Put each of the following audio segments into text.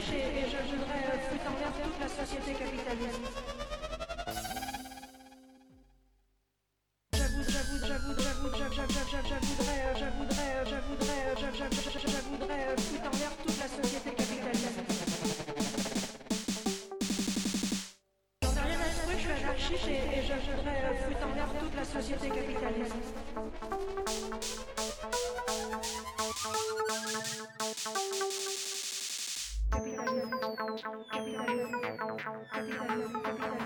fiche et, et je, je voudrais foutre en l'air toute la société capitaliste. Thank you. capitalism, capitalism, capitalism, capitalism.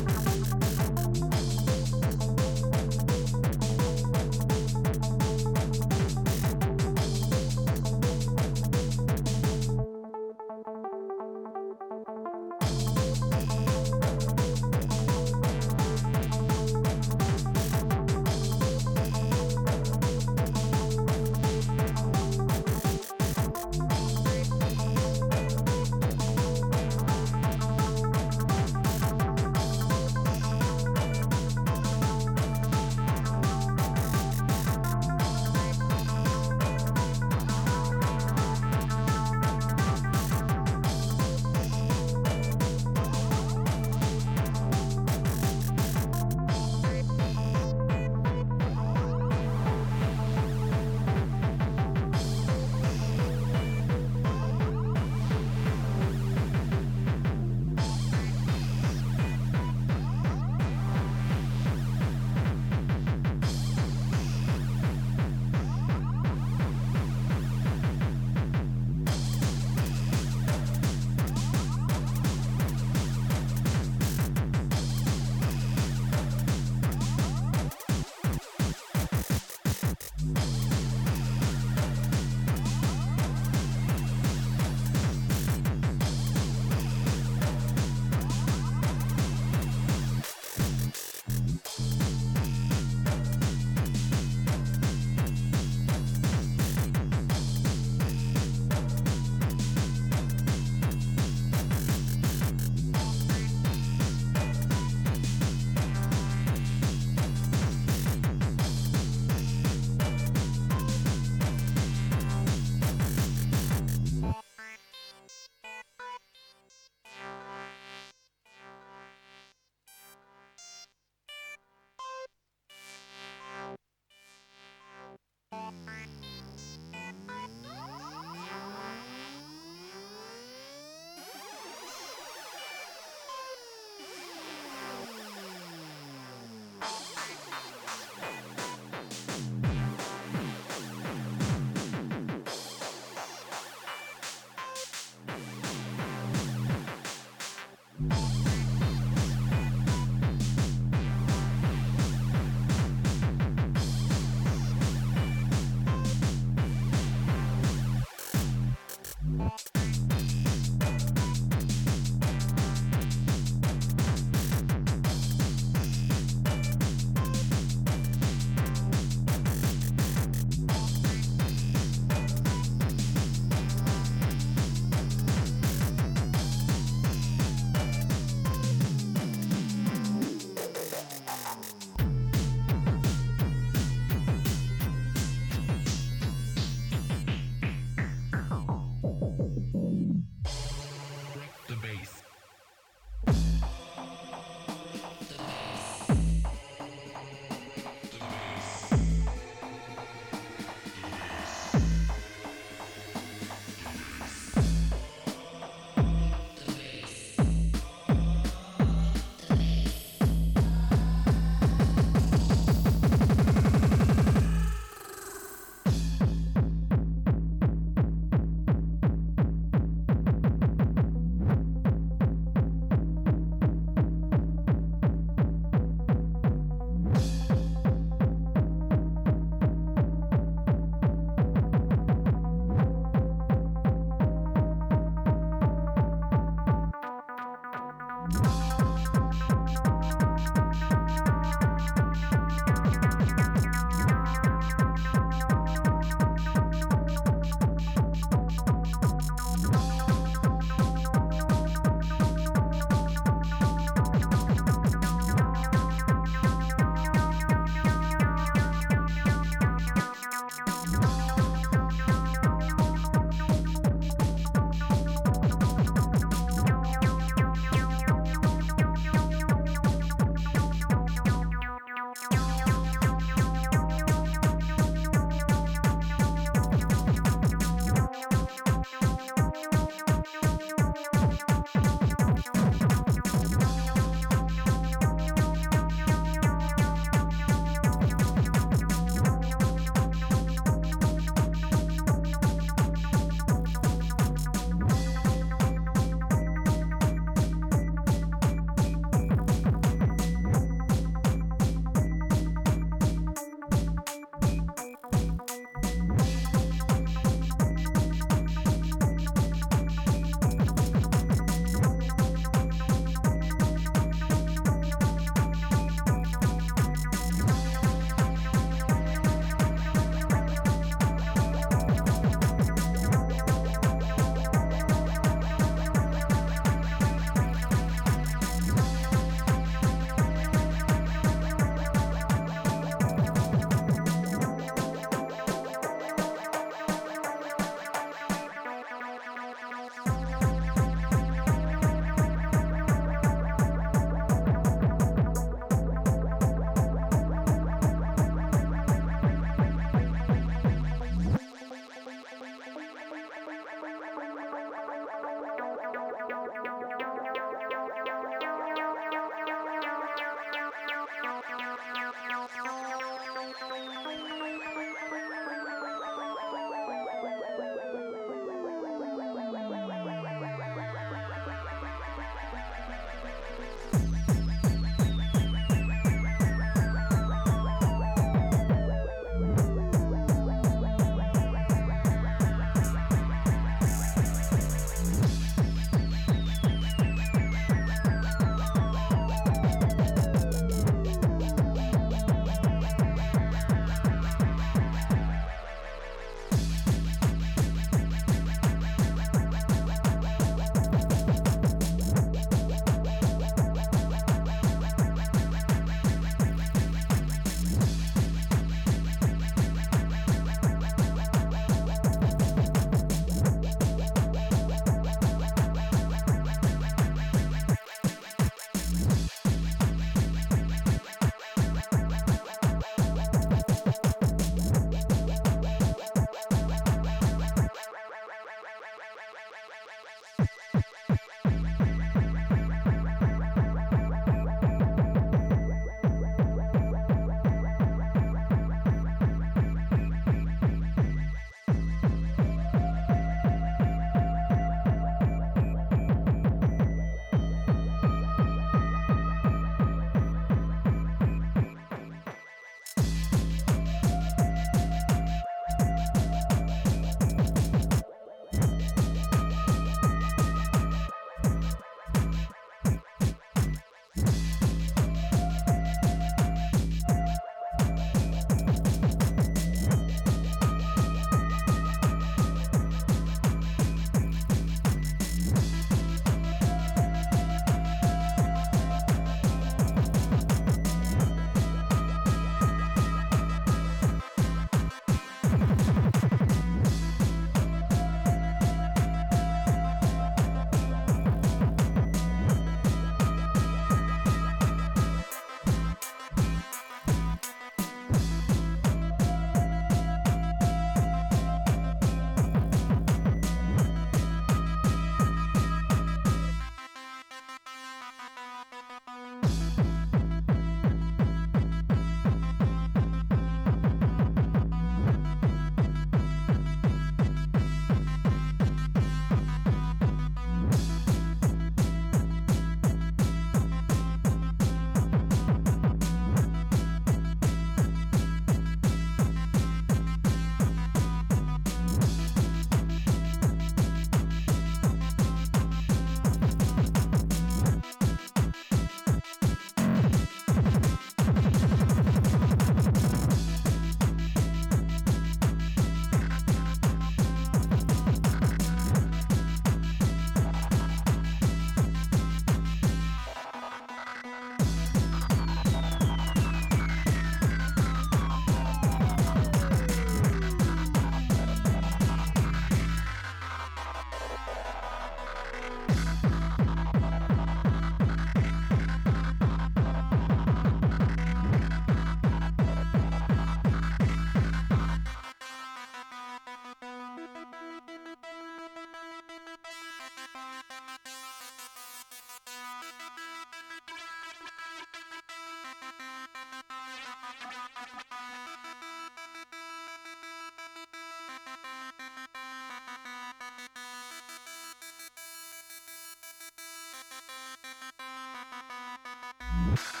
you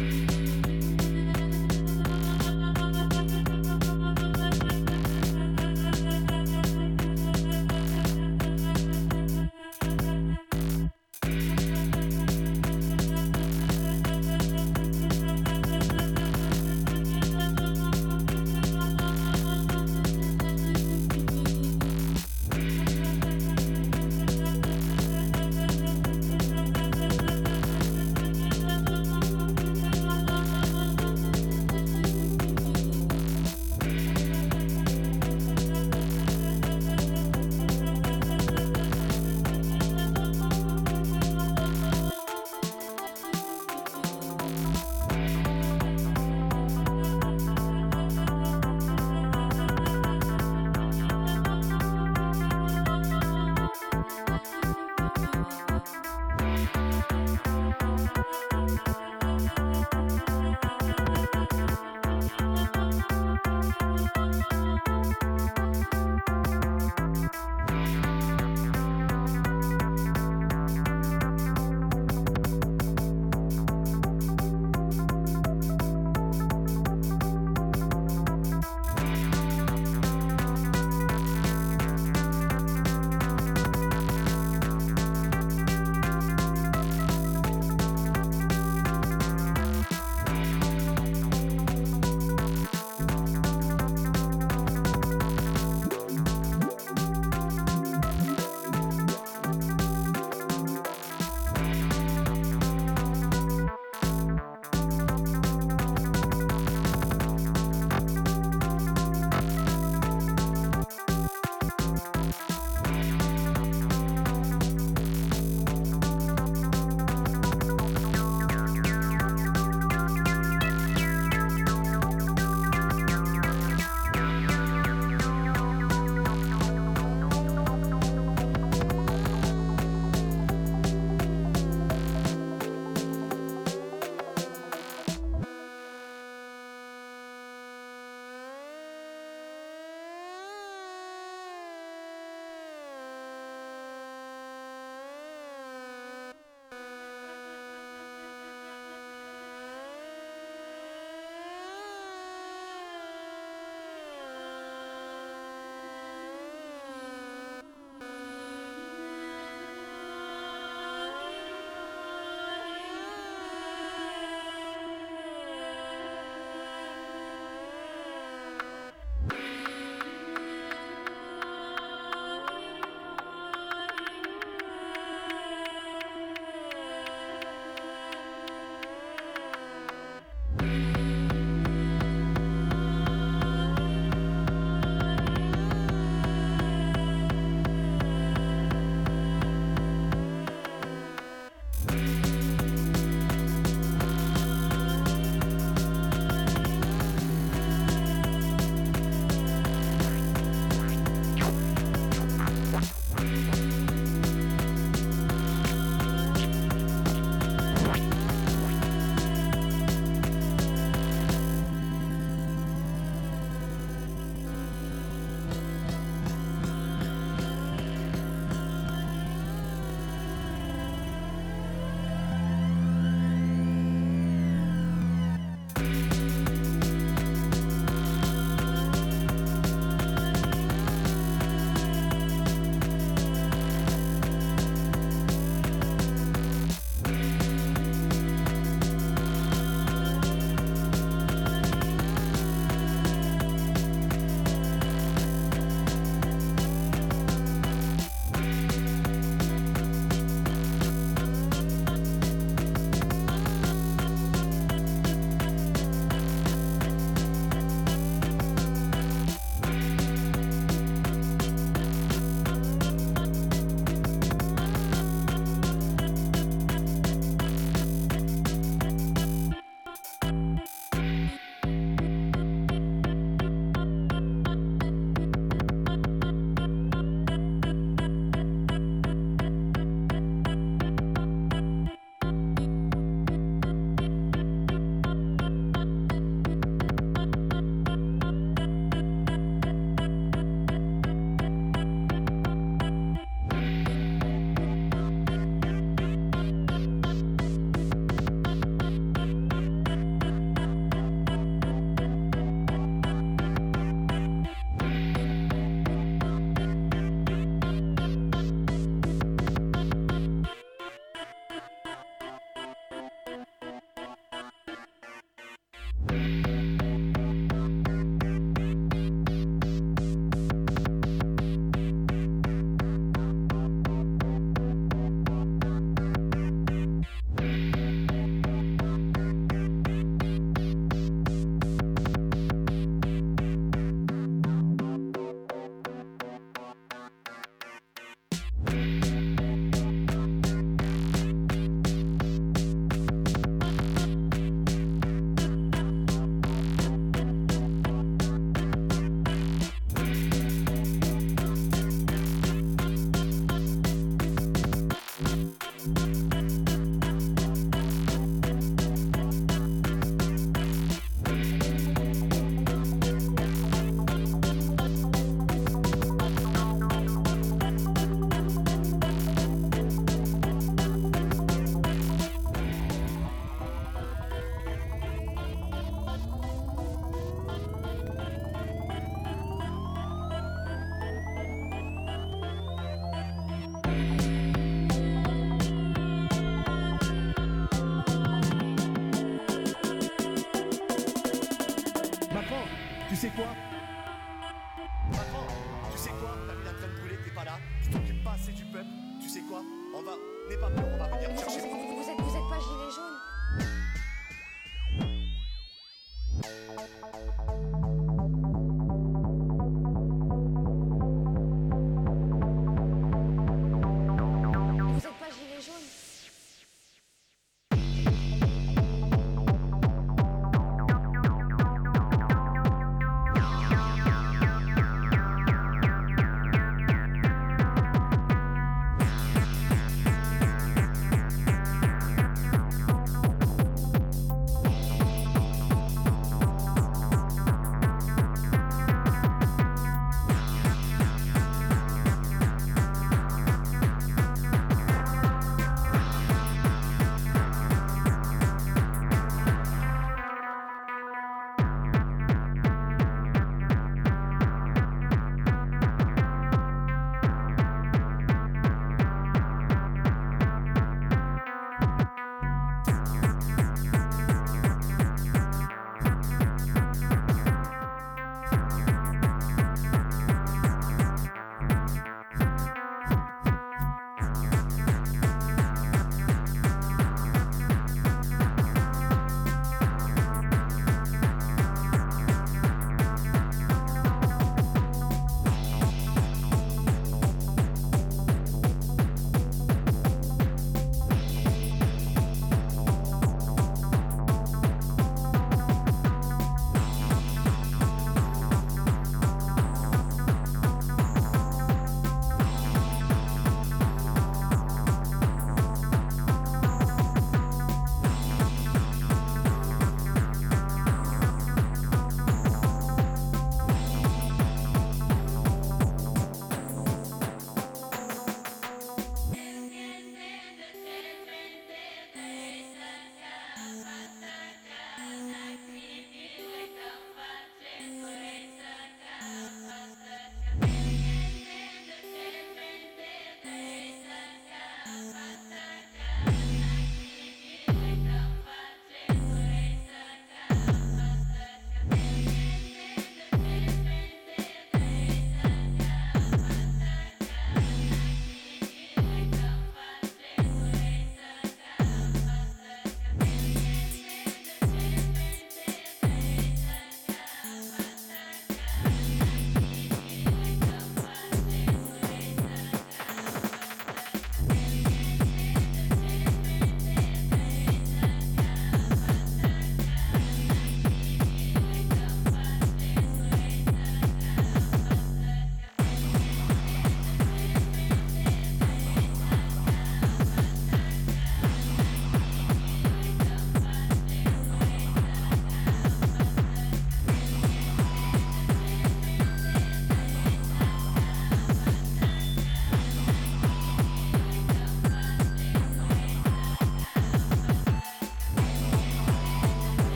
Bye.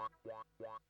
wah wah wah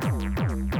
Boom, boom, boom.